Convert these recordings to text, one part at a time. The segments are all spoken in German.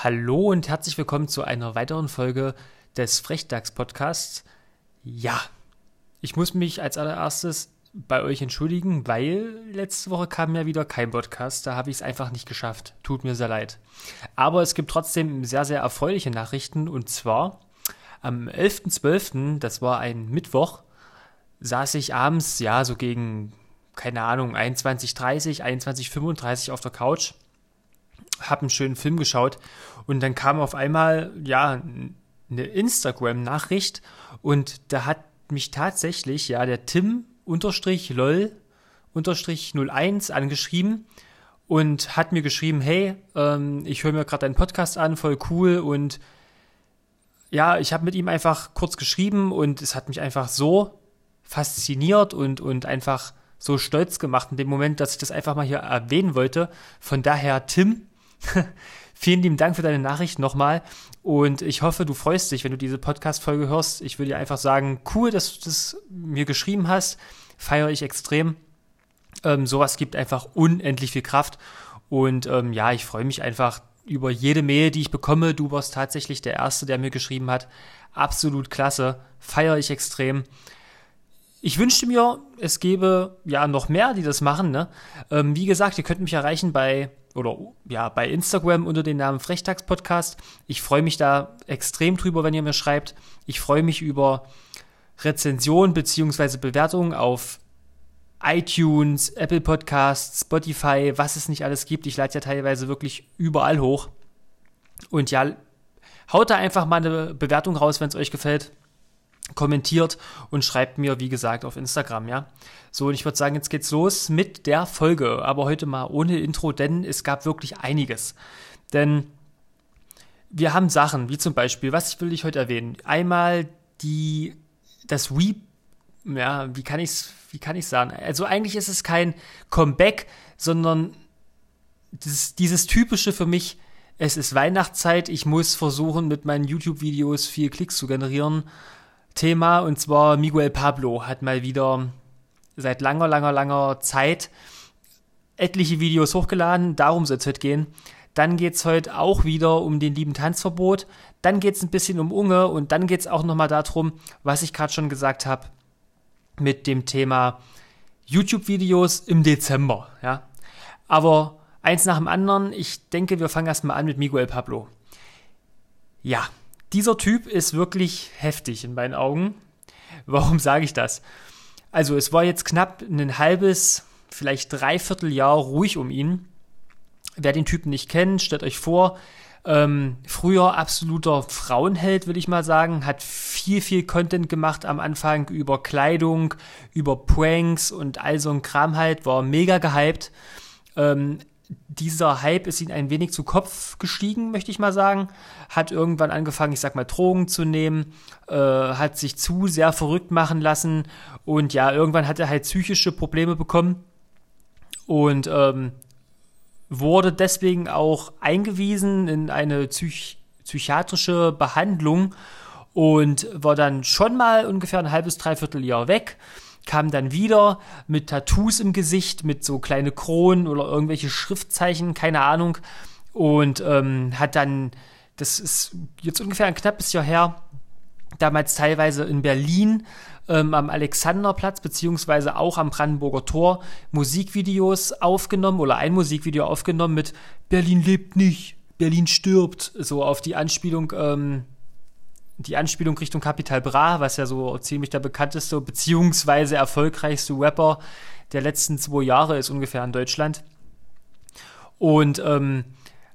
Hallo und herzlich willkommen zu einer weiteren Folge des Frechdachs-Podcasts. Ja, ich muss mich als allererstes bei euch entschuldigen, weil letzte Woche kam ja wieder kein Podcast. Da habe ich es einfach nicht geschafft. Tut mir sehr leid. Aber es gibt trotzdem sehr, sehr erfreuliche Nachrichten. Und zwar am 11.12., das war ein Mittwoch, saß ich abends, ja, so gegen, keine Ahnung, 21.30, 21.35 auf der Couch habe einen schönen Film geschaut und dann kam auf einmal, ja, eine Instagram-Nachricht und da hat mich tatsächlich, ja, der Tim unterstrich lol unterstrich 01 angeschrieben und hat mir geschrieben, hey, ähm, ich höre mir gerade deinen Podcast an, voll cool und ja, ich habe mit ihm einfach kurz geschrieben und es hat mich einfach so fasziniert und, und einfach so stolz gemacht in dem Moment, dass ich das einfach mal hier erwähnen wollte. Von daher, Tim, Vielen lieben Dank für deine Nachricht nochmal. Und ich hoffe, du freust dich, wenn du diese Podcast-Folge hörst. Ich würde dir einfach sagen, cool, dass du das mir geschrieben hast. Feiere ich extrem. Ähm, sowas gibt einfach unendlich viel Kraft. Und ähm, ja, ich freue mich einfach über jede Mail, die ich bekomme. Du warst tatsächlich der Erste, der mir geschrieben hat. Absolut klasse. Feiere ich extrem. Ich wünschte mir, es gäbe ja noch mehr, die das machen. Ne? Ähm, wie gesagt, ihr könnt mich erreichen bei oder ja, bei Instagram unter dem Namen Frechtags Podcast. Ich freue mich da extrem drüber, wenn ihr mir schreibt. Ich freue mich über Rezensionen bzw. Bewertungen auf iTunes, Apple Podcasts, Spotify, was es nicht alles gibt. Ich lade ja teilweise wirklich überall hoch. Und ja, haut da einfach mal eine Bewertung raus, wenn es euch gefällt kommentiert und schreibt mir, wie gesagt, auf Instagram, ja. So, und ich würde sagen, jetzt geht's los mit der Folge, aber heute mal ohne Intro, denn es gab wirklich einiges. Denn wir haben Sachen, wie zum Beispiel, was will ich heute erwähnen? Einmal die, das Re, ja, wie kann ich's, wie kann ich's sagen? Also eigentlich ist es kein Comeback, sondern das, dieses typische für mich, es ist Weihnachtszeit, ich muss versuchen, mit meinen YouTube-Videos viel Klicks zu generieren Thema und zwar Miguel Pablo hat mal wieder seit langer, langer, langer Zeit etliche Videos hochgeladen. Darum soll es heute gehen. Dann geht es heute auch wieder um den lieben Tanzverbot. Dann geht es ein bisschen um Unge und dann geht es auch nochmal darum, was ich gerade schon gesagt habe, mit dem Thema YouTube-Videos im Dezember. Ja? Aber eins nach dem anderen, ich denke, wir fangen erstmal an mit Miguel Pablo. Ja, dieser Typ ist wirklich heftig in meinen Augen. Warum sage ich das? Also es war jetzt knapp ein halbes, vielleicht dreiviertel Jahr ruhig um ihn. Wer den Typen nicht kennt, stellt euch vor, ähm, früher absoluter Frauenheld, will ich mal sagen, hat viel, viel Content gemacht am Anfang über Kleidung, über Pranks und all so ein Kram halt, war mega gehypt. Ähm, dieser Hype ist ihm ein wenig zu Kopf gestiegen, möchte ich mal sagen. Hat irgendwann angefangen, ich sag mal, Drogen zu nehmen, äh, hat sich zu sehr verrückt machen lassen und ja, irgendwann hat er halt psychische Probleme bekommen und ähm, wurde deswegen auch eingewiesen in eine psych psychiatrische Behandlung und war dann schon mal ungefähr ein halbes, dreiviertel Jahr weg kam dann wieder mit Tattoos im Gesicht, mit so kleine Kronen oder irgendwelche Schriftzeichen, keine Ahnung. Und ähm, hat dann, das ist jetzt ungefähr ein knappes Jahr her, damals teilweise in Berlin ähm, am Alexanderplatz beziehungsweise auch am Brandenburger Tor Musikvideos aufgenommen oder ein Musikvideo aufgenommen mit Berlin lebt nicht, Berlin stirbt, so auf die Anspielung ähm, die Anspielung Richtung Capital Bra, was ja so ziemlich der bekannteste beziehungsweise erfolgreichste Rapper der letzten zwei Jahre ist ungefähr in Deutschland. Und ähm,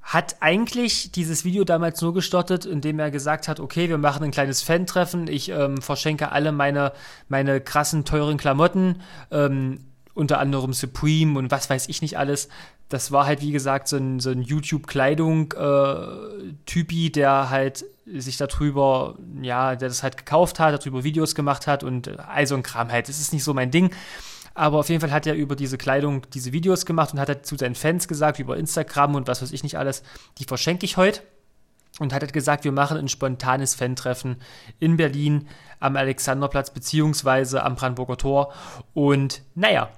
hat eigentlich dieses Video damals nur gestartet, indem er gesagt hat, okay, wir machen ein kleines Fan-Treffen, ich ähm, verschenke alle meine, meine krassen, teuren Klamotten, ähm, unter anderem Supreme und was weiß ich nicht alles. Das war halt, wie gesagt, so ein, so ein YouTube-Kleidung-Typi, äh, der halt sich darüber, ja, der das halt gekauft hat, darüber Videos gemacht hat und all so ein Kram halt. Das ist nicht so mein Ding. Aber auf jeden Fall hat er über diese Kleidung diese Videos gemacht und hat halt zu seinen Fans gesagt, über Instagram und was weiß ich nicht alles, die verschenke ich heute. Und hat halt gesagt, wir machen ein spontanes Fan-Treffen in Berlin am Alexanderplatz beziehungsweise am Brandenburger Tor. Und naja,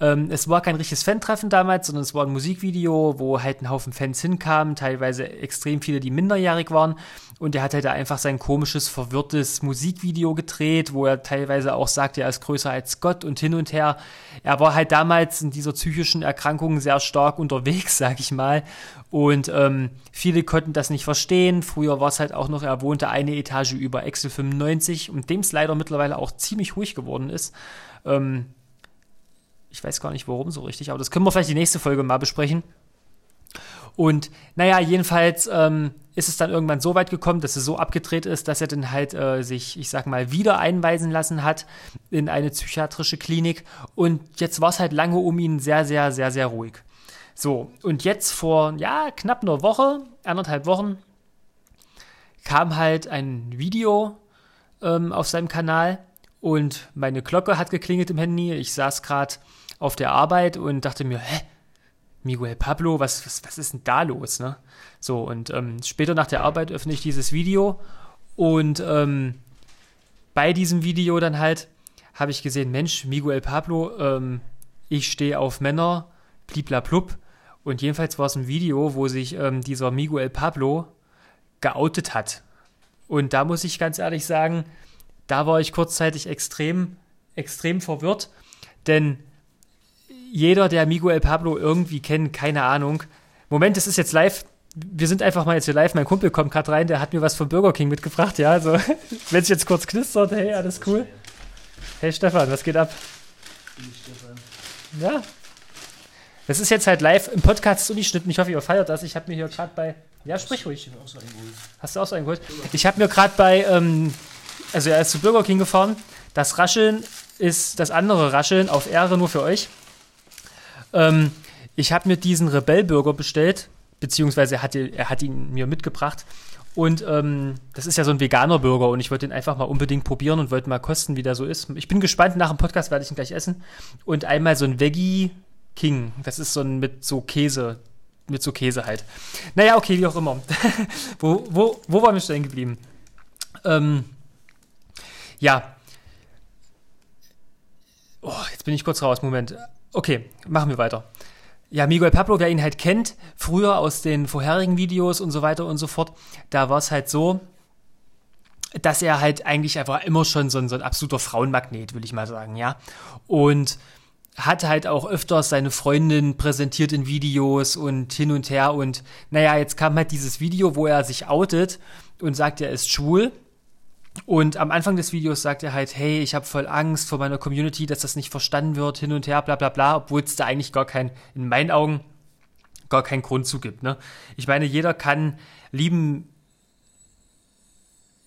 Ähm, es war kein richtiges Fan-Treffen damals, sondern es war ein Musikvideo, wo halt ein Haufen Fans hinkamen, teilweise extrem viele, die minderjährig waren. Und er hat halt da einfach sein komisches, verwirrtes Musikvideo gedreht, wo er teilweise auch sagt, er ist größer als Gott und hin und her. Er war halt damals in dieser psychischen Erkrankung sehr stark unterwegs, sag ich mal. Und ähm, viele konnten das nicht verstehen. Früher war es halt auch noch, er wohnte eine Etage über Excel 95 und dem es leider mittlerweile auch ziemlich ruhig geworden ist. Ähm, ich weiß gar nicht warum so richtig, aber das können wir vielleicht die nächste Folge mal besprechen. Und naja, jedenfalls ähm, ist es dann irgendwann so weit gekommen, dass es so abgedreht ist, dass er dann halt äh, sich, ich sag mal, wieder einweisen lassen hat in eine psychiatrische Klinik. Und jetzt war es halt lange um ihn sehr, sehr, sehr, sehr ruhig. So, und jetzt vor, ja, knapp einer Woche, anderthalb Wochen, kam halt ein Video ähm, auf seinem Kanal und meine Glocke hat geklingelt im Handy. Ich saß gerade auf der Arbeit und dachte mir, hä? Miguel Pablo, was, was, was ist denn da los? Ne? So, und ähm, später nach der Arbeit öffne ich dieses Video und ähm, bei diesem Video dann halt habe ich gesehen, Mensch, Miguel Pablo, ähm, ich stehe auf Männer, bliblablub. Und jedenfalls war es ein Video, wo sich ähm, dieser Miguel Pablo geoutet hat. Und da muss ich ganz ehrlich sagen, da war ich kurzzeitig extrem, extrem verwirrt, denn jeder, der Miguel Pablo irgendwie kennt, keine Ahnung. Moment, es ist jetzt live. Wir sind einfach mal jetzt hier live. Mein Kumpel kommt gerade rein, der hat mir was von Burger King mitgebracht, ja. Also, wenn es jetzt kurz knistert, hey, alles cool. Hey Stefan, was geht ab? Ja. Das ist jetzt halt live im Podcast ungeschnitten. Ich hoffe, ihr feiert das. Ich habe mir hier gerade bei. Ja, sprich ruhig. Hast du auch so einen geholt? Ich habe mir gerade bei. Ähm, also, er ist zu Burger King gefahren. Das Rascheln ist das andere Rascheln auf Ehre nur für euch. Ähm, ich habe mir diesen Rebellburger bestellt, beziehungsweise er hat, er hat ihn mir mitgebracht. Und ähm, das ist ja so ein veganer Burger und ich wollte ihn einfach mal unbedingt probieren und wollte mal kosten, wie der so ist. Ich bin gespannt, nach dem Podcast werde ich ihn gleich essen. Und einmal so ein Veggie King. Das ist so ein mit so Käse, mit so Käse halt. Naja, okay, wie auch immer. wo, wo, wo waren wir stehen geblieben? Ähm, ja. Oh, jetzt bin ich kurz raus. Moment. Okay, machen wir weiter. Ja, Miguel Pablo, wer ihn halt kennt, früher aus den vorherigen Videos und so weiter und so fort, da war es halt so, dass er halt eigentlich einfach immer schon so ein, so ein absoluter Frauenmagnet, will ich mal sagen, ja. Und hat halt auch öfters seine Freundin präsentiert in Videos und hin und her und naja, jetzt kam halt dieses Video, wo er sich outet und sagt, er ist schwul und am Anfang des Videos sagt er halt, hey, ich habe voll Angst vor meiner Community, dass das nicht verstanden wird, hin und her, bla bla bla, obwohl es da eigentlich gar kein, in meinen Augen, gar keinen Grund zu gibt. Ne? Ich meine, jeder kann lieben,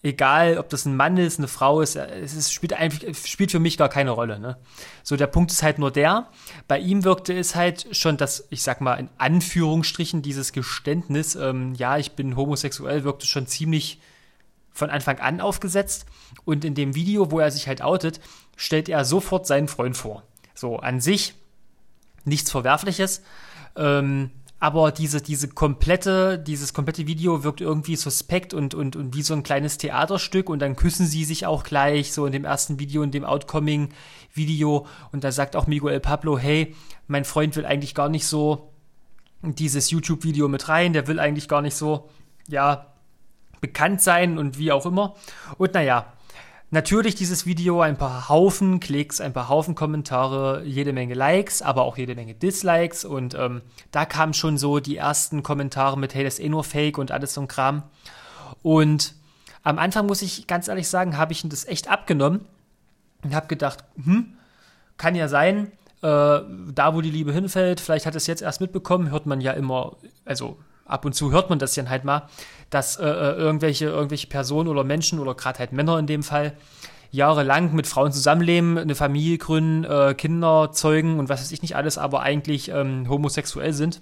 egal ob das ein Mann ist, eine Frau ist, es ist, spielt, einfach, spielt für mich gar keine Rolle. Ne? So, der Punkt ist halt nur der, bei ihm wirkte es halt schon das, ich sag mal in Anführungsstrichen, dieses Geständnis, ähm, ja, ich bin homosexuell, wirkte schon ziemlich von Anfang an aufgesetzt. Und in dem Video, wo er sich halt outet, stellt er sofort seinen Freund vor. So, an sich nichts Verwerfliches, ähm, aber diese, diese komplette, dieses komplette Video wirkt irgendwie suspekt und, und, und wie so ein kleines Theaterstück. Und dann küssen sie sich auch gleich, so in dem ersten Video, in dem Outcoming-Video und da sagt auch Miguel Pablo, hey, mein Freund will eigentlich gar nicht so dieses YouTube-Video mit rein, der will eigentlich gar nicht so, ja, bekannt sein und wie auch immer. Und naja, natürlich dieses Video, ein paar Haufen Klicks, ein paar Haufen Kommentare, jede Menge Likes, aber auch jede Menge Dislikes. Und ähm, da kamen schon so die ersten Kommentare mit, hey, das ist eh nur Fake und alles so ein Kram. Und am Anfang muss ich ganz ehrlich sagen, habe ich das echt abgenommen und habe gedacht, hm, kann ja sein, äh, da wo die Liebe hinfällt, vielleicht hat es jetzt erst mitbekommen, hört man ja immer, also ab und zu hört man das dann halt mal, dass äh, äh, irgendwelche, irgendwelche Personen oder Menschen oder gerade halt Männer in dem Fall jahrelang mit Frauen zusammenleben, eine Familie gründen, äh, Kinder zeugen und was weiß ich nicht alles, aber eigentlich ähm, homosexuell sind.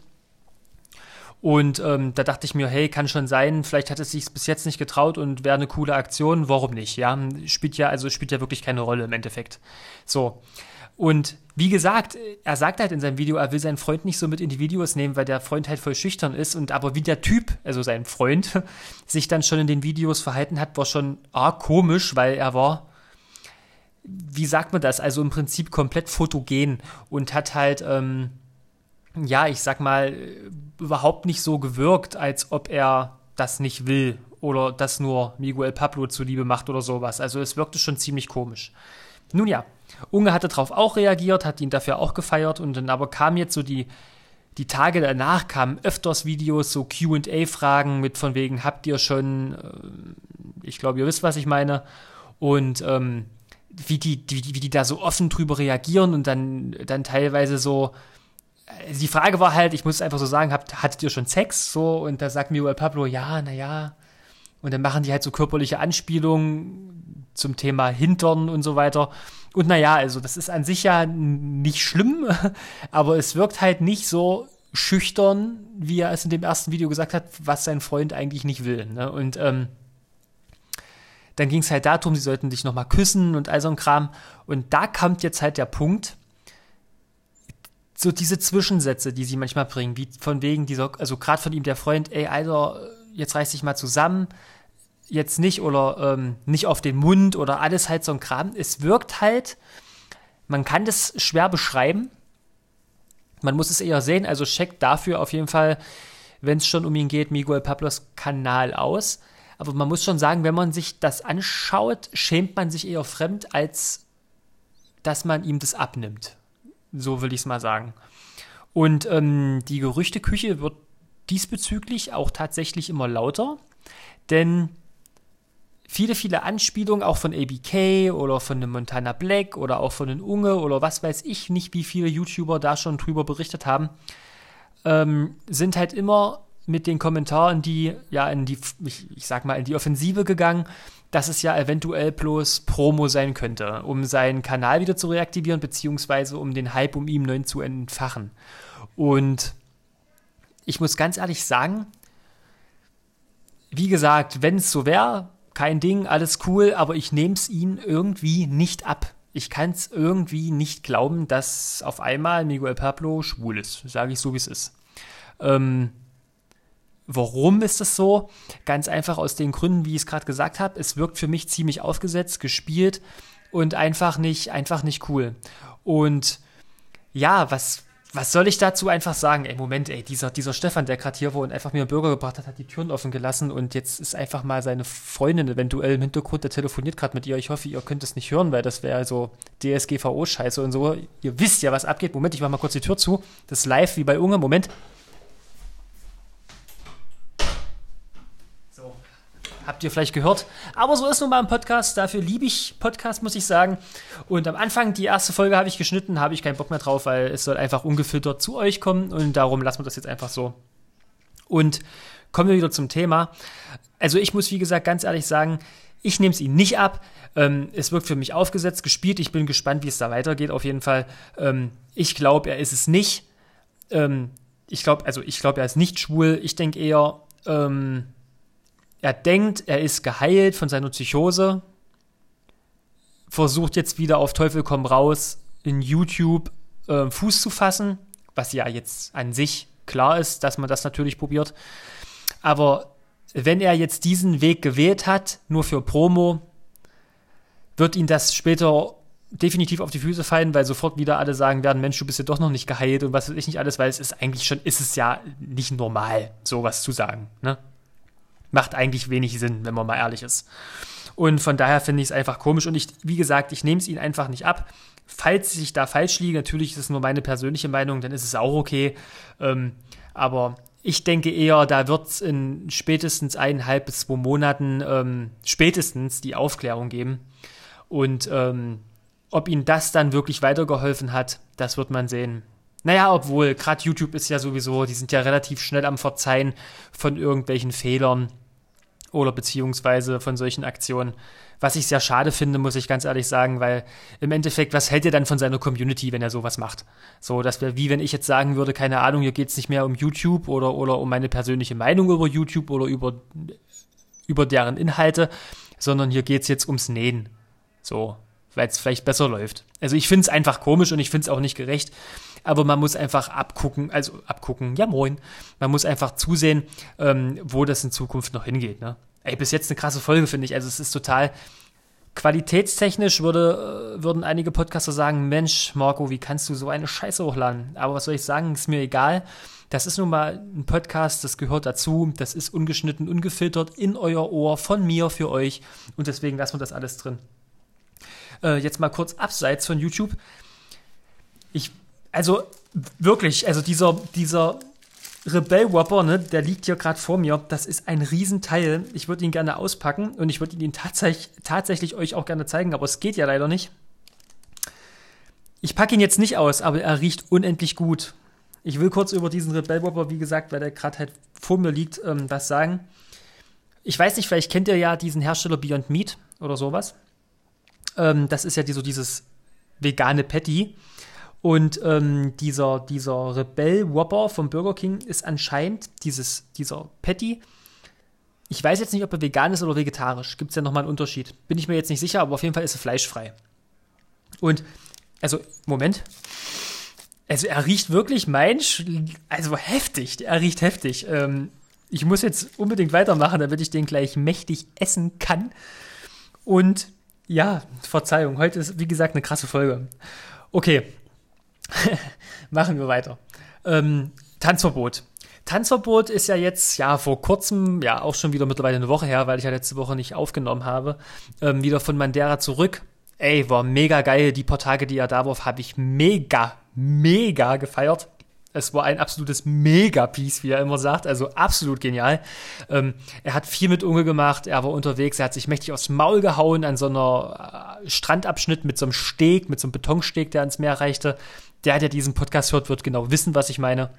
Und ähm, da dachte ich mir, hey, kann schon sein, vielleicht hat es sich bis jetzt nicht getraut und wäre eine coole Aktion, warum nicht? Ja, spielt ja, also spielt ja wirklich keine Rolle im Endeffekt. So. Und wie gesagt, er sagt halt in seinem Video, er will seinen Freund nicht so mit in die Videos nehmen, weil der Freund halt voll schüchtern ist. Und aber wie der Typ, also sein Freund, sich dann schon in den Videos verhalten hat, war schon arg komisch, weil er war wie sagt man das? Also im Prinzip komplett fotogen und hat halt, ähm, ja, ich sag mal, überhaupt nicht so gewirkt, als ob er das nicht will oder das nur Miguel Pablo zuliebe macht oder sowas. Also es wirkte schon ziemlich komisch. Nun ja, Unge hatte darauf auch reagiert, hat ihn dafür auch gefeiert und dann aber kam jetzt so die, die Tage danach kamen öfters Videos, so QA-Fragen mit von wegen, habt ihr schon, äh, ich glaube, ihr wisst, was ich meine. Und ähm, wie, die, wie, wie die da so offen drüber reagieren und dann, dann teilweise so. Äh, die Frage war halt, ich muss einfach so sagen, habt, hattet ihr schon Sex? So, und da sagt Miguel Pablo, ja, naja. Und dann machen die halt so körperliche Anspielungen zum Thema Hintern und so weiter. Und naja, also das ist an sich ja nicht schlimm, aber es wirkt halt nicht so schüchtern, wie er es in dem ersten Video gesagt hat, was sein Freund eigentlich nicht will. Ne? Und ähm, dann ging es halt darum, sie sollten sich nochmal küssen und all so ein Kram. Und da kommt jetzt halt der Punkt, so diese Zwischensätze, die sie manchmal bringen, wie von wegen dieser, also gerade von ihm der Freund, ey, Alter, jetzt reiß dich mal zusammen, jetzt nicht oder ähm, nicht auf den Mund oder alles halt so ein Kram. Es wirkt halt, man kann das schwer beschreiben. Man muss es eher sehen, also checkt dafür auf jeden Fall, wenn es schon um ihn geht, Miguel Pablos Kanal aus. Aber man muss schon sagen, wenn man sich das anschaut, schämt man sich eher fremd, als dass man ihm das abnimmt. So will ich es mal sagen. Und ähm, die Gerüchteküche wird diesbezüglich auch tatsächlich immer lauter, denn viele, viele Anspielungen auch von ABK oder von einem Montana Black oder auch von einem Unge oder was weiß ich nicht, wie viele YouTuber da schon drüber berichtet haben, ähm, sind halt immer mit den Kommentaren, die ja in die, ich, ich sag mal, in die Offensive gegangen, dass es ja eventuell bloß Promo sein könnte, um seinen Kanal wieder zu reaktivieren, beziehungsweise um den Hype um ihn neu zu entfachen. Und ich muss ganz ehrlich sagen, wie gesagt, wenn es so wäre, kein Ding, alles cool, aber ich nehme es ihnen irgendwie nicht ab. Ich kann es irgendwie nicht glauben, dass auf einmal Miguel Pablo schwul ist. Sage ich so, wie es ist. Ähm, warum ist das so? Ganz einfach aus den Gründen, wie ich es gerade gesagt habe. Es wirkt für mich ziemlich aufgesetzt, gespielt und einfach nicht, einfach nicht cool. Und ja, was, was soll ich dazu einfach sagen? Ey, Moment, ey, dieser, dieser Stefan, der gerade hier war und einfach mir einen Burger gebracht hat, hat die Türen offen gelassen und jetzt ist einfach mal seine Freundin eventuell im Hintergrund, der telefoniert gerade mit ihr. Ich hoffe, ihr könnt es nicht hören, weil das wäre so DSGVO-Scheiße und so. Ihr wisst ja, was abgeht. Moment, ich mach mal kurz die Tür zu. Das ist live wie bei Unge. Moment. Habt ihr vielleicht gehört. Aber so ist nun mal ein Podcast. Dafür liebe ich Podcast, muss ich sagen. Und am Anfang, die erste Folge habe ich geschnitten, habe ich keinen Bock mehr drauf, weil es soll einfach ungefiltert zu euch kommen. Und darum lassen wir das jetzt einfach so. Und kommen wir wieder zum Thema. Also ich muss, wie gesagt, ganz ehrlich sagen, ich nehme es ihm nicht ab. Ähm, es wirkt für mich aufgesetzt, gespielt. Ich bin gespannt, wie es da weitergeht. Auf jeden Fall. Ähm, ich glaube, er ist es nicht. Ähm, ich glaube, also ich glaube, er ist nicht schwul. Ich denke eher, ähm, er denkt, er ist geheilt von seiner Psychose, versucht jetzt wieder auf Teufel komm raus in YouTube äh, Fuß zu fassen, was ja jetzt an sich klar ist, dass man das natürlich probiert. Aber wenn er jetzt diesen Weg gewählt hat, nur für Promo, wird ihn das später definitiv auf die Füße fallen, weil sofort wieder alle sagen werden, Mensch, du bist ja doch noch nicht geheilt und was weiß ich nicht alles, weil es ist eigentlich schon, ist es ja nicht normal, sowas zu sagen. Ne? Macht eigentlich wenig Sinn, wenn man mal ehrlich ist. Und von daher finde ich es einfach komisch. Und ich, wie gesagt, ich nehme es ihnen einfach nicht ab. Falls ich da falsch liege, natürlich ist es nur meine persönliche Meinung, dann ist es auch okay. Ähm, aber ich denke eher, da wird es in spätestens eineinhalb bis zwei Monaten ähm, spätestens die Aufklärung geben. Und ähm, ob ihnen das dann wirklich weitergeholfen hat, das wird man sehen. Naja, obwohl, gerade YouTube ist ja sowieso, die sind ja relativ schnell am Verzeihen von irgendwelchen Fehlern oder beziehungsweise von solchen Aktionen. Was ich sehr schade finde, muss ich ganz ehrlich sagen, weil im Endeffekt, was hält er dann von seiner Community, wenn er sowas macht? So, das wäre wie wenn ich jetzt sagen würde, keine Ahnung, hier geht es nicht mehr um YouTube oder, oder um meine persönliche Meinung über YouTube oder über, über deren Inhalte, sondern hier geht es jetzt ums Nähen. So, weil es vielleicht besser läuft. Also ich finde es einfach komisch und ich finde es auch nicht gerecht aber man muss einfach abgucken, also abgucken, ja moin, man muss einfach zusehen, ähm, wo das in Zukunft noch hingeht. Ne? Ey, bis jetzt eine krasse Folge, finde ich. Also es ist total Qualitätstechnisch würde, äh, würden einige Podcaster sagen, Mensch, Marco, wie kannst du so eine Scheiße hochladen? Aber was soll ich sagen, ist mir egal. Das ist nun mal ein Podcast, das gehört dazu, das ist ungeschnitten, ungefiltert in euer Ohr, von mir für euch und deswegen lassen wir das alles drin. Äh, jetzt mal kurz abseits von YouTube. Ich, also wirklich, also dieser, dieser Rebell Whopper, ne, der liegt hier gerade vor mir. Das ist ein Riesenteil. Ich würde ihn gerne auspacken und ich würde ihn tatsächlich, tatsächlich euch auch gerne zeigen, aber es geht ja leider nicht. Ich packe ihn jetzt nicht aus, aber er riecht unendlich gut. Ich will kurz über diesen Rebell Whopper, wie gesagt, weil der gerade halt vor mir liegt, ähm, was sagen. Ich weiß nicht, vielleicht kennt ihr ja diesen Hersteller Beyond Meat oder sowas. Ähm, das ist ja die, so dieses vegane Patty. Und ähm, dieser, dieser Rebell Whopper vom Burger King ist anscheinend dieses, dieser Patty. Ich weiß jetzt nicht, ob er vegan ist oder vegetarisch. Gibt es ja nochmal einen Unterschied. Bin ich mir jetzt nicht sicher, aber auf jeden Fall ist er fleischfrei. Und, also, Moment. Also, er riecht wirklich mein, also heftig. Er riecht heftig. Ähm, ich muss jetzt unbedingt weitermachen, damit ich den gleich mächtig essen kann. Und ja, Verzeihung, heute ist, wie gesagt, eine krasse Folge. Okay, Machen wir weiter. Ähm, Tanzverbot. Tanzverbot ist ja jetzt, ja, vor kurzem, ja, auch schon wieder mittlerweile eine Woche her, weil ich ja letzte Woche nicht aufgenommen habe, ähm, wieder von Mandera zurück. Ey, war mega geil. Die paar Tage, die er da war, habe ich mega, mega gefeiert. Es war ein absolutes Mega-Piece, wie er immer sagt. Also absolut genial. Ähm, er hat viel mit Unge gemacht. Er war unterwegs. Er hat sich mächtig aufs Maul gehauen an so einer äh, Strandabschnitt mit so einem Steg, mit so einem Betonsteg, der ans Meer reichte der, der diesen Podcast hört, wird genau wissen, was ich meine.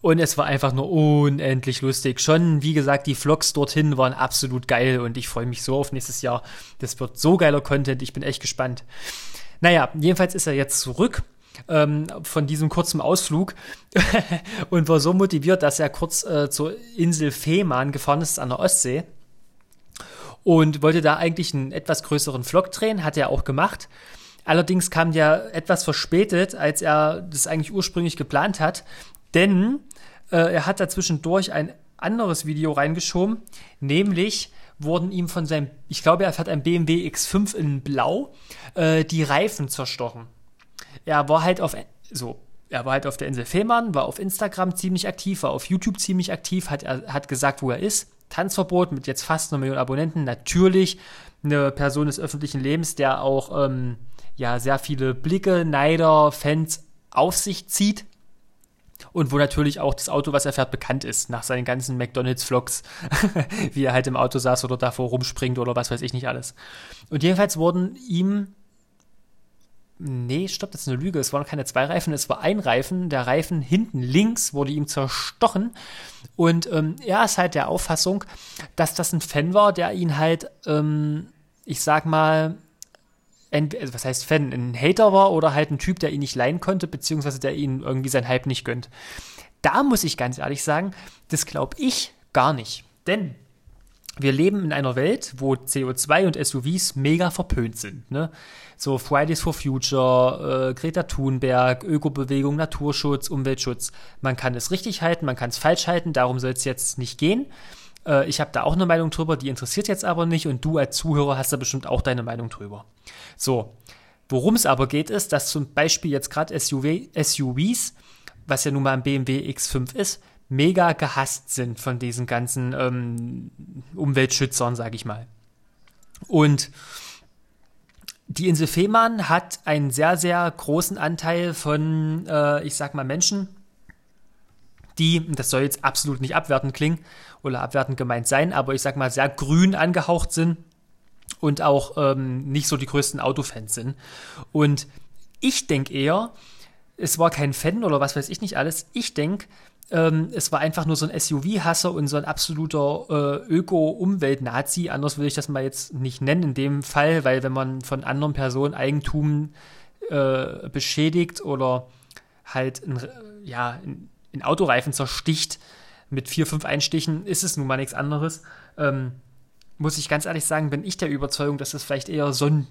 Und es war einfach nur unendlich lustig. Schon, wie gesagt, die Vlogs dorthin waren absolut geil und ich freue mich so auf nächstes Jahr. Das wird so geiler Content, ich bin echt gespannt. Naja, jedenfalls ist er jetzt zurück ähm, von diesem kurzen Ausflug und war so motiviert, dass er kurz äh, zur Insel Fehmarn gefahren ist an der Ostsee und wollte da eigentlich einen etwas größeren Vlog drehen, hat er auch gemacht. Allerdings kam der etwas verspätet, als er das eigentlich ursprünglich geplant hat, denn äh, er hat da zwischendurch ein anderes Video reingeschoben, nämlich wurden ihm von seinem, ich glaube, er hat ein BMW X5 in Blau, äh, die Reifen zerstochen. Er war halt auf, so, er war halt auf der Insel Fehmarn, war auf Instagram ziemlich aktiv, war auf YouTube ziemlich aktiv, hat, er hat gesagt, wo er ist. Tanzverbot mit jetzt fast einer Million Abonnenten. Natürlich eine Person des öffentlichen Lebens, der auch ähm, ja sehr viele Blicke, Neider, Fans auf sich zieht. Und wo natürlich auch das Auto, was er fährt, bekannt ist, nach seinen ganzen McDonalds-Vlogs, wie er halt im Auto saß oder davor rumspringt oder was weiß ich nicht alles. Und jedenfalls wurden ihm Nee, stopp, das ist eine Lüge. Es waren keine zwei Reifen, es war ein Reifen. Der Reifen hinten links wurde ihm zerstochen. Und ähm, er ist halt der Auffassung, dass das ein Fan war, der ihn halt, ähm, ich sag mal, also was heißt Fan, ein Hater war oder halt ein Typ, der ihn nicht leihen konnte, beziehungsweise der ihn irgendwie sein Hype nicht gönnt. Da muss ich ganz ehrlich sagen, das glaube ich gar nicht. Denn wir leben in einer Welt, wo CO2 und SUVs mega verpönt sind. Ne? So Fridays for Future, äh, Greta Thunberg, Ökobewegung, Naturschutz, Umweltschutz. Man kann es richtig halten, man kann es falsch halten, darum soll es jetzt nicht gehen. Äh, ich habe da auch eine Meinung drüber, die interessiert jetzt aber nicht und du als Zuhörer hast da bestimmt auch deine Meinung drüber. So, worum es aber geht, ist, dass zum Beispiel jetzt gerade SUV, SUVs, was ja nun mal ein BMW X5 ist, mega gehasst sind von diesen ganzen ähm, Umweltschützern, sage ich mal. Und die Insel Fehmarn hat einen sehr, sehr großen Anteil von, äh, ich sag mal, Menschen, die, das soll jetzt absolut nicht abwertend klingen oder abwertend gemeint sein, aber ich sag mal, sehr grün angehaucht sind und auch ähm, nicht so die größten Autofans sind. Und ich denke eher, es war kein Fan oder was weiß ich nicht alles. Ich denke, ähm, es war einfach nur so ein SUV-Hasser und so ein absoluter äh, Öko-Umwelt-Nazi. Anders will ich das mal jetzt nicht nennen in dem Fall, weil wenn man von anderen Personen Eigentum äh, beschädigt oder halt ein, ja, in Autoreifen zersticht mit vier, fünf Einstichen, ist es nun mal nichts anderes. Ähm, muss ich ganz ehrlich sagen, bin ich der Überzeugung, dass es vielleicht eher so ein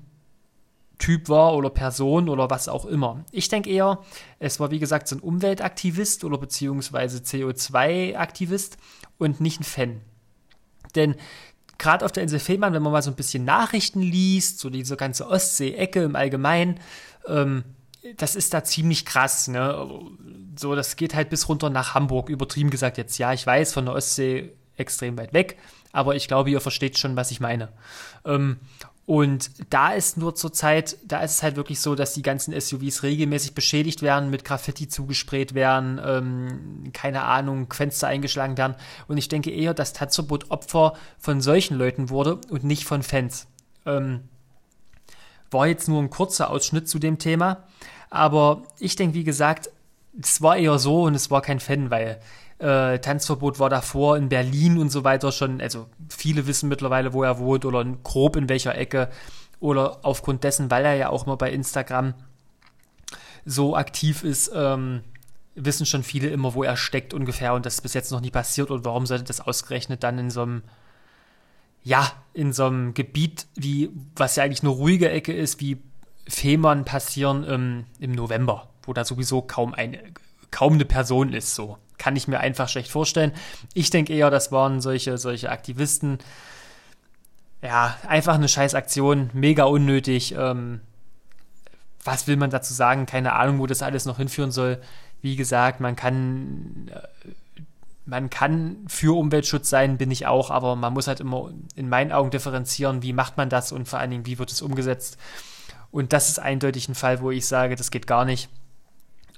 Typ war oder Person oder was auch immer. Ich denke eher, es war wie gesagt so ein Umweltaktivist oder beziehungsweise CO2-Aktivist und nicht ein Fan. Denn gerade auf der Insel Fehmarn, wenn man mal so ein bisschen Nachrichten liest, so diese ganze Ostsee-Ecke im Allgemeinen, ähm, das ist da ziemlich krass, ne? So, das geht halt bis runter nach Hamburg, übertrieben gesagt jetzt. Ja, ich weiß, von der Ostsee extrem weit weg, aber ich glaube, ihr versteht schon, was ich meine. Ähm, und da ist nur zurzeit, da ist es halt wirklich so, dass die ganzen SUVs regelmäßig beschädigt werden, mit Graffiti zugesprayt werden, ähm, keine Ahnung, Fenster eingeschlagen werden. Und ich denke eher, dass Tanzverbot Opfer von solchen Leuten wurde und nicht von Fans. Ähm, war jetzt nur ein kurzer Ausschnitt zu dem Thema. Aber ich denke, wie gesagt, es war eher so und es war kein Fan, weil äh, Tanzverbot war davor in Berlin und so weiter schon, also viele wissen mittlerweile, wo er wohnt oder grob in welcher Ecke oder aufgrund dessen, weil er ja auch immer bei Instagram so aktiv ist, ähm, wissen schon viele immer, wo er steckt ungefähr und das ist bis jetzt noch nie passiert und warum sollte das ausgerechnet dann in so einem ja, in so einem Gebiet wie, was ja eigentlich eine ruhige Ecke ist, wie Fehmarn passieren ähm, im November, wo da sowieso kaum eine, kaum eine Person ist, so kann ich mir einfach schlecht vorstellen. Ich denke eher, das waren solche, solche Aktivisten. Ja, einfach eine Scheißaktion, mega unnötig. Ähm, was will man dazu sagen? Keine Ahnung, wo das alles noch hinführen soll. Wie gesagt, man kann, äh, man kann für Umweltschutz sein, bin ich auch, aber man muss halt immer in meinen Augen differenzieren, wie macht man das und vor allen Dingen, wie wird es umgesetzt. Und das ist eindeutig ein Fall, wo ich sage, das geht gar nicht.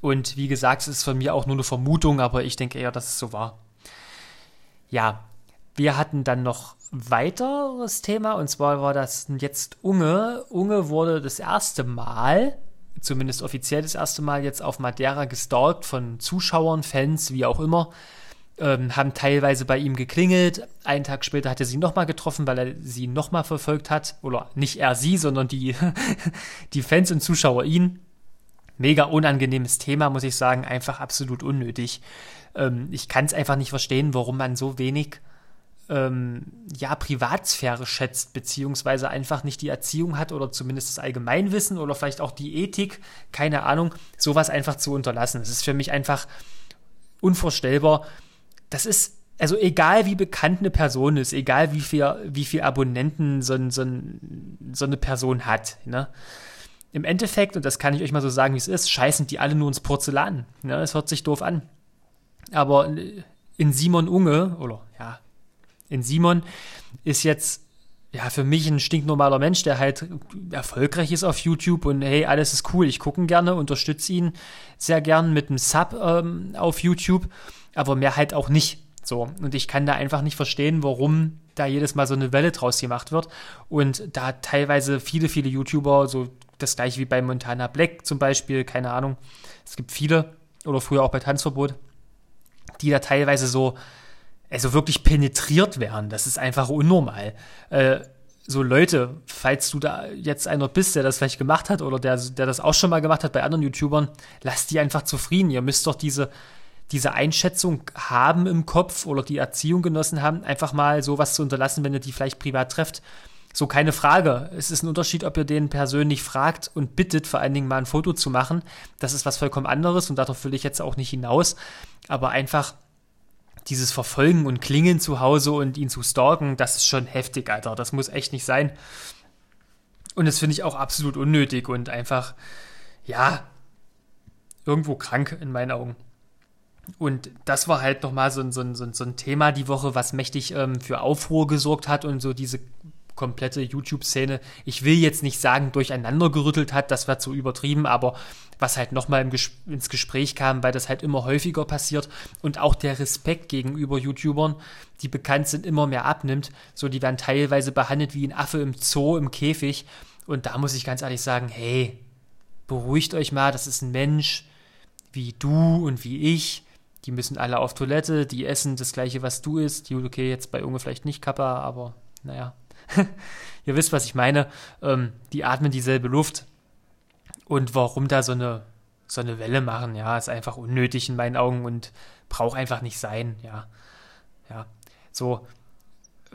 Und wie gesagt, es ist von mir auch nur eine Vermutung, aber ich denke eher, dass es so war. Ja, wir hatten dann noch weiteres Thema und zwar war das jetzt Unge. Unge wurde das erste Mal, zumindest offiziell das erste Mal, jetzt auf Madeira gestalkt von Zuschauern, Fans, wie auch immer. Ähm, haben teilweise bei ihm geklingelt. Einen Tag später hat er sie nochmal getroffen, weil er sie nochmal verfolgt hat. Oder nicht er sie, sondern die, die Fans und Zuschauer ihn mega unangenehmes Thema, muss ich sagen, einfach absolut unnötig. Ähm, ich kann es einfach nicht verstehen, warum man so wenig ähm, ja, Privatsphäre schätzt, beziehungsweise einfach nicht die Erziehung hat oder zumindest das Allgemeinwissen oder vielleicht auch die Ethik, keine Ahnung, sowas einfach zu unterlassen. Das ist für mich einfach unvorstellbar. Das ist, also egal wie bekannt eine Person ist, egal wie viel, wie viel Abonnenten so, so, so eine Person hat, ne? Im Endeffekt, und das kann ich euch mal so sagen, wie es ist, scheißen die alle nur ins Porzellan. Ja, das hört sich doof an. Aber in Simon Unge, oder ja, in Simon ist jetzt ja für mich ein stinknormaler Mensch, der halt erfolgreich ist auf YouTube und hey, alles ist cool, ich gucke ihn gerne, unterstütze ihn sehr gern mit einem Sub ähm, auf YouTube, aber mehr halt auch nicht. So, und ich kann da einfach nicht verstehen, warum da jedes Mal so eine Welle draus gemacht wird und da teilweise viele, viele YouTuber so das gleiche wie bei Montana Black zum Beispiel, keine Ahnung. Es gibt viele, oder früher auch bei Tanzverbot, die da teilweise so, also wirklich penetriert werden. Das ist einfach unnormal. Äh, so Leute, falls du da jetzt einer bist, der das vielleicht gemacht hat oder der, der das auch schon mal gemacht hat bei anderen YouTubern, lasst die einfach zufrieden. Ihr müsst doch diese, diese Einschätzung haben im Kopf oder die Erziehung genossen haben, einfach mal sowas zu unterlassen, wenn ihr die vielleicht privat trefft. So, keine Frage. Es ist ein Unterschied, ob ihr den persönlich fragt und bittet, vor allen Dingen mal ein Foto zu machen. Das ist was vollkommen anderes und darauf will ich jetzt auch nicht hinaus. Aber einfach dieses Verfolgen und Klingen zu Hause und ihn zu stalken, das ist schon heftig, Alter. Das muss echt nicht sein. Und das finde ich auch absolut unnötig und einfach, ja, irgendwo krank in meinen Augen. Und das war halt nochmal so, so, so, so ein Thema die Woche, was mächtig ähm, für Aufruhr gesorgt hat und so diese komplette YouTube-Szene, ich will jetzt nicht sagen, durcheinander gerüttelt hat, das war zu übertrieben, aber was halt nochmal Ges ins Gespräch kam, weil das halt immer häufiger passiert und auch der Respekt gegenüber YouTubern, die bekannt sind, immer mehr abnimmt. So, die werden teilweise behandelt wie ein Affe im Zoo, im Käfig. Und da muss ich ganz ehrlich sagen, hey, beruhigt euch mal, das ist ein Mensch wie du und wie ich. Die müssen alle auf Toilette, die essen das gleiche, was du isst. Okay, jetzt bei Unge vielleicht nicht Kappa, aber naja, ihr wisst, was ich meine, ähm, die atmen dieselbe Luft. Und warum da so eine, so eine Welle machen, ja, ist einfach unnötig in meinen Augen und braucht einfach nicht sein, ja. Ja, so,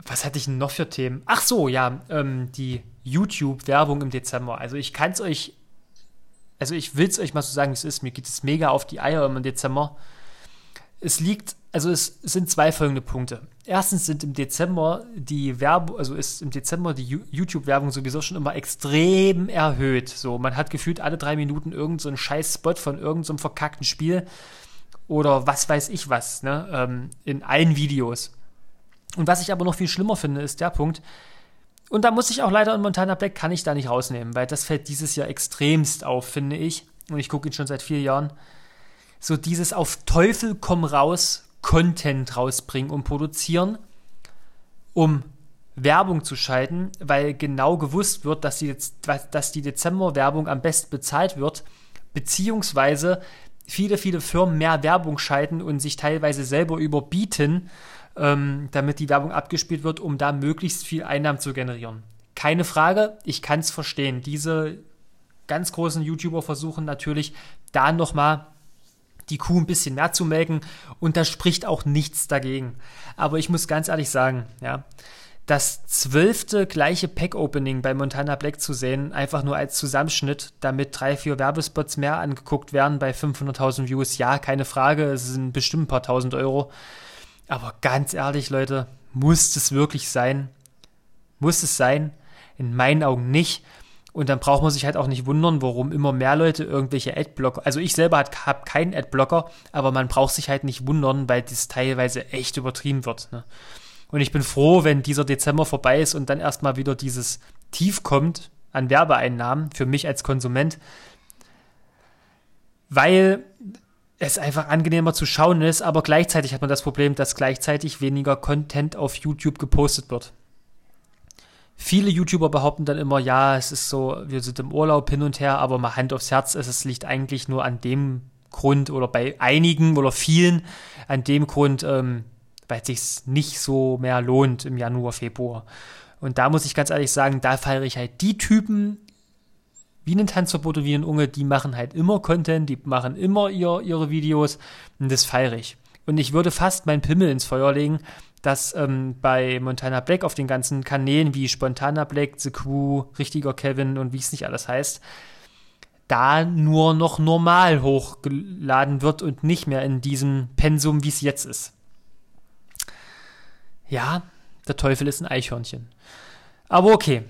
was hatte ich denn noch für Themen? Ach so, ja, ähm, die YouTube-Werbung im Dezember. Also ich kann es euch, also ich will es euch mal so sagen, wie es ist. Mir geht es mega auf die Eier im Dezember. Es liegt, also es sind zwei folgende Punkte. erstens sind im Dezember die Werbung, also ist im Dezember die YouTube-Werbung sowieso schon immer extrem erhöht. So, man hat gefühlt alle drei Minuten irgendeinen so scheiß Spot von irgendeinem so verkackten Spiel oder was weiß ich was, ne, ähm, in allen Videos. Und was ich aber noch viel schlimmer finde, ist der Punkt, und da muss ich auch leider in Montana Black kann ich da nicht rausnehmen, weil das fällt dieses Jahr extremst auf, finde ich. Und ich gucke ihn schon seit vier Jahren. So dieses auf Teufel komm raus Content rausbringen und produzieren, um Werbung zu schalten, weil genau gewusst wird, dass die, dass die Dezember-Werbung am besten bezahlt wird, beziehungsweise viele, viele Firmen mehr Werbung schalten und sich teilweise selber überbieten, ähm, damit die Werbung abgespielt wird, um da möglichst viel Einnahmen zu generieren. Keine Frage, ich kann es verstehen. Diese ganz großen YouTuber versuchen natürlich da nochmal die Kuh ein bisschen mehr zu melken und da spricht auch nichts dagegen. Aber ich muss ganz ehrlich sagen, ja, das zwölfte gleiche Pack-Opening bei Montana Black zu sehen, einfach nur als Zusammenschnitt, damit drei, vier Werbespots mehr angeguckt werden bei 500.000 Views, ja, keine Frage, es sind bestimmt ein paar tausend Euro. Aber ganz ehrlich, Leute, muss es wirklich sein? Muss es sein? In meinen Augen nicht. Und dann braucht man sich halt auch nicht wundern, warum immer mehr Leute irgendwelche Adblocker, also ich selber habe keinen Adblocker, aber man braucht sich halt nicht wundern, weil das teilweise echt übertrieben wird. Ne? Und ich bin froh, wenn dieser Dezember vorbei ist und dann erstmal wieder dieses Tief kommt an Werbeeinnahmen für mich als Konsument, weil es einfach angenehmer zu schauen ist, aber gleichzeitig hat man das Problem, dass gleichzeitig weniger Content auf YouTube gepostet wird. Viele YouTuber behaupten dann immer, ja, es ist so, wir sind im Urlaub hin und her, aber mal Hand aufs Herz, es liegt eigentlich nur an dem Grund oder bei einigen oder vielen an dem Grund, ähm, weil es sich nicht so mehr lohnt im Januar, Februar. Und da muss ich ganz ehrlich sagen, da feiere ich halt die Typen, wie ein Tanzverbot und wie ein Unge, die machen halt immer Content, die machen immer ihr, ihre Videos und das feiere ich. Und ich würde fast meinen Pimmel ins Feuer legen, dass ähm, bei Montana Black auf den ganzen Kanälen wie Spontana Black, The Crew, Richtiger Kevin und wie es nicht alles heißt, da nur noch normal hochgeladen wird und nicht mehr in diesem Pensum, wie es jetzt ist. Ja, der Teufel ist ein Eichhörnchen. Aber okay,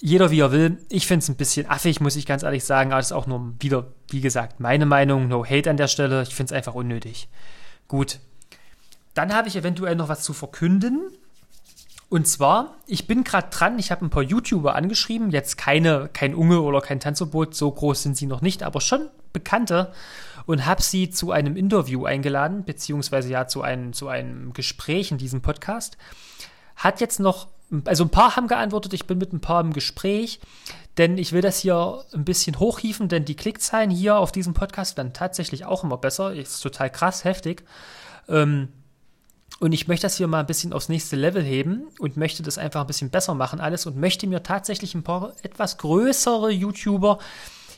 jeder wie er will. Ich finde es ein bisschen affig, muss ich ganz ehrlich sagen. Aber das ist auch nur wieder, wie gesagt, meine Meinung. No hate an der Stelle. Ich finde es einfach unnötig. Gut, dann habe ich eventuell noch was zu verkünden. Und zwar, ich bin gerade dran, ich habe ein paar YouTuber angeschrieben, jetzt keine, kein Unge oder kein Tanzverbot, so groß sind sie noch nicht, aber schon bekannte und habe sie zu einem Interview eingeladen, beziehungsweise ja zu einem, zu einem Gespräch in diesem Podcast. Hat jetzt noch, also ein paar haben geantwortet, ich bin mit ein paar im Gespräch, denn ich will das hier ein bisschen hochhieven, denn die Klickzahlen hier auf diesem Podcast werden tatsächlich auch immer besser. Ist total krass, heftig. Ähm, und ich möchte das hier mal ein bisschen aufs nächste Level heben und möchte das einfach ein bisschen besser machen alles und möchte mir tatsächlich ein paar etwas größere YouTuber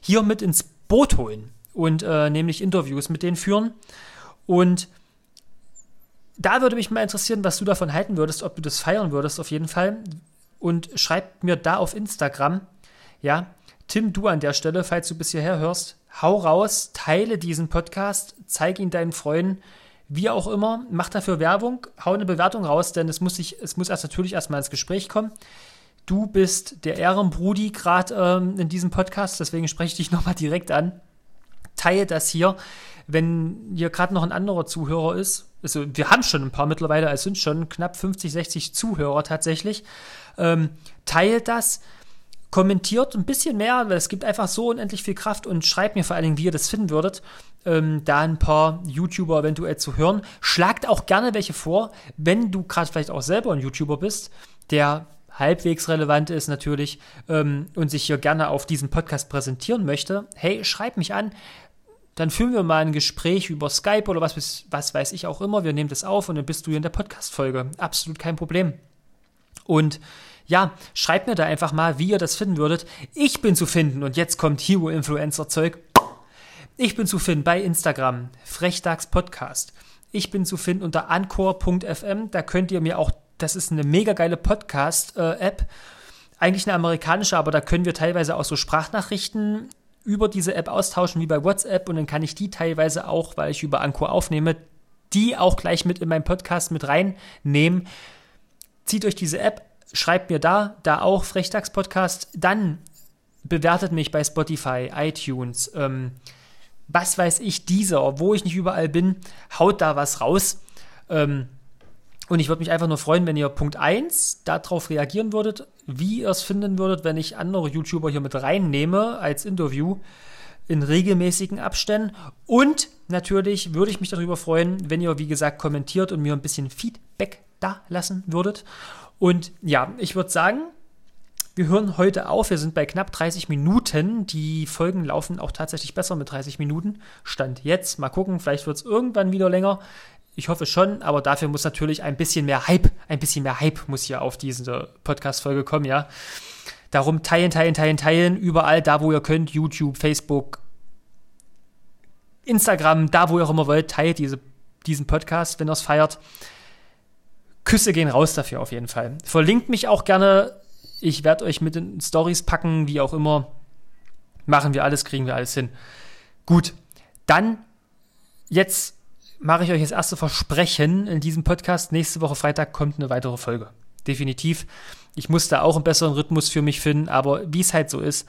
hier mit ins Boot holen und äh, nämlich Interviews mit denen führen. Und da würde mich mal interessieren, was du davon halten würdest, ob du das feiern würdest auf jeden Fall. Und schreib mir da auf Instagram, ja, Tim, du an der Stelle, falls du bis hierher hörst, hau raus, teile diesen Podcast, zeig ihn deinen Freunden wie auch immer, mach dafür Werbung, hau eine Bewertung raus, denn es muss, sich, es muss erst natürlich erstmal ins Gespräch kommen. Du bist der Ehrenbrudi gerade ähm, in diesem Podcast, deswegen spreche ich dich nochmal direkt an. Teile das hier. Wenn hier gerade noch ein anderer Zuhörer ist, also wir haben schon ein paar mittlerweile, es sind schon knapp 50, 60 Zuhörer tatsächlich, ähm, teilt das kommentiert ein bisschen mehr, weil es gibt einfach so unendlich viel Kraft und schreibt mir vor allen Dingen, wie ihr das finden würdet, ähm, da ein paar YouTuber eventuell zu hören. Schlagt auch gerne welche vor, wenn du gerade vielleicht auch selber ein YouTuber bist, der halbwegs relevant ist natürlich ähm, und sich hier gerne auf diesem Podcast präsentieren möchte. Hey, schreib mich an. Dann führen wir mal ein Gespräch über Skype oder was, was weiß ich auch immer. Wir nehmen das auf und dann bist du hier in der Podcast-Folge. Absolut kein Problem. Und ja, schreibt mir da einfach mal, wie ihr das finden würdet. Ich bin zu finden und jetzt kommt Hero-Influencer-Zeug. Ich bin zu finden bei Instagram, Frechdachs Podcast. Ich bin zu finden unter anchor.fm. Da könnt ihr mir auch, das ist eine mega geile Podcast-App. Eigentlich eine amerikanische, aber da können wir teilweise auch so Sprachnachrichten über diese App austauschen wie bei WhatsApp und dann kann ich die teilweise auch, weil ich über Anchor aufnehme, die auch gleich mit in meinen Podcast mit reinnehmen. Zieht euch diese App, schreibt mir da, da auch Frechdachs-Podcast, dann bewertet mich bei Spotify, iTunes, ähm, was weiß ich, dieser, wo ich nicht überall bin, haut da was raus. Ähm, und ich würde mich einfach nur freuen, wenn ihr Punkt 1 darauf reagieren würdet, wie ihr es finden würdet, wenn ich andere YouTuber hier mit reinnehme als Interview in regelmäßigen Abständen. Und natürlich würde ich mich darüber freuen, wenn ihr, wie gesagt, kommentiert und mir ein bisschen Feedback da lassen würdet. Und ja, ich würde sagen, wir hören heute auf. Wir sind bei knapp 30 Minuten. Die Folgen laufen auch tatsächlich besser mit 30 Minuten. Stand jetzt. Mal gucken, vielleicht wird es irgendwann wieder länger. Ich hoffe schon, aber dafür muss natürlich ein bisschen mehr Hype, ein bisschen mehr Hype muss hier auf diese Podcast-Folge kommen, ja. Darum teilen, teilen, teilen, teilen, überall, da wo ihr könnt, YouTube, Facebook, Instagram, da wo ihr auch immer wollt, teilt diese, diesen Podcast, wenn ihr es feiert. Küsse gehen raus dafür auf jeden Fall. Verlinkt mich auch gerne. Ich werde euch mit den Stories packen, wie auch immer. Machen wir alles, kriegen wir alles hin. Gut, dann jetzt mache ich euch das erste Versprechen in diesem Podcast. Nächste Woche Freitag kommt eine weitere Folge. Definitiv. Ich muss da auch einen besseren Rhythmus für mich finden, aber wie es halt so ist,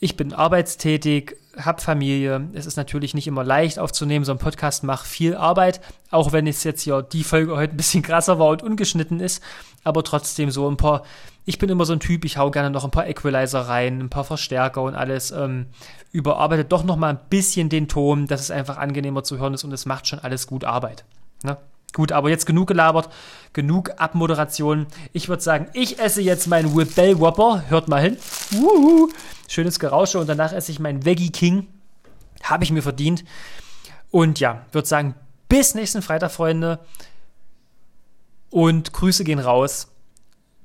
ich bin arbeitstätig, habe Familie. Es ist natürlich nicht immer leicht aufzunehmen. So ein Podcast macht viel Arbeit, auch wenn es jetzt ja die Folge heute ein bisschen krasser war und ungeschnitten ist. Aber trotzdem so ein paar. Ich bin immer so ein Typ, ich hau gerne noch ein paar Equalizer rein, ein paar Verstärker und alles. Ähm, überarbeitet doch noch mal ein bisschen den Ton, dass es einfach angenehmer zu hören ist und es macht schon alles gut Arbeit. Ne? Gut, aber jetzt genug gelabert, genug Abmoderation. Ich würde sagen, ich esse jetzt meinen Whip Whopper. Hört mal hin. Uhu. Schönes Gerausche und danach esse ich meinen Veggie King. Habe ich mir verdient. Und ja, würde sagen, bis nächsten Freitag, Freunde. Und Grüße gehen raus.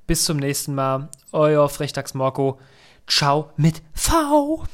Bis zum nächsten Mal. Euer Frechtags Marco. Ciao mit V.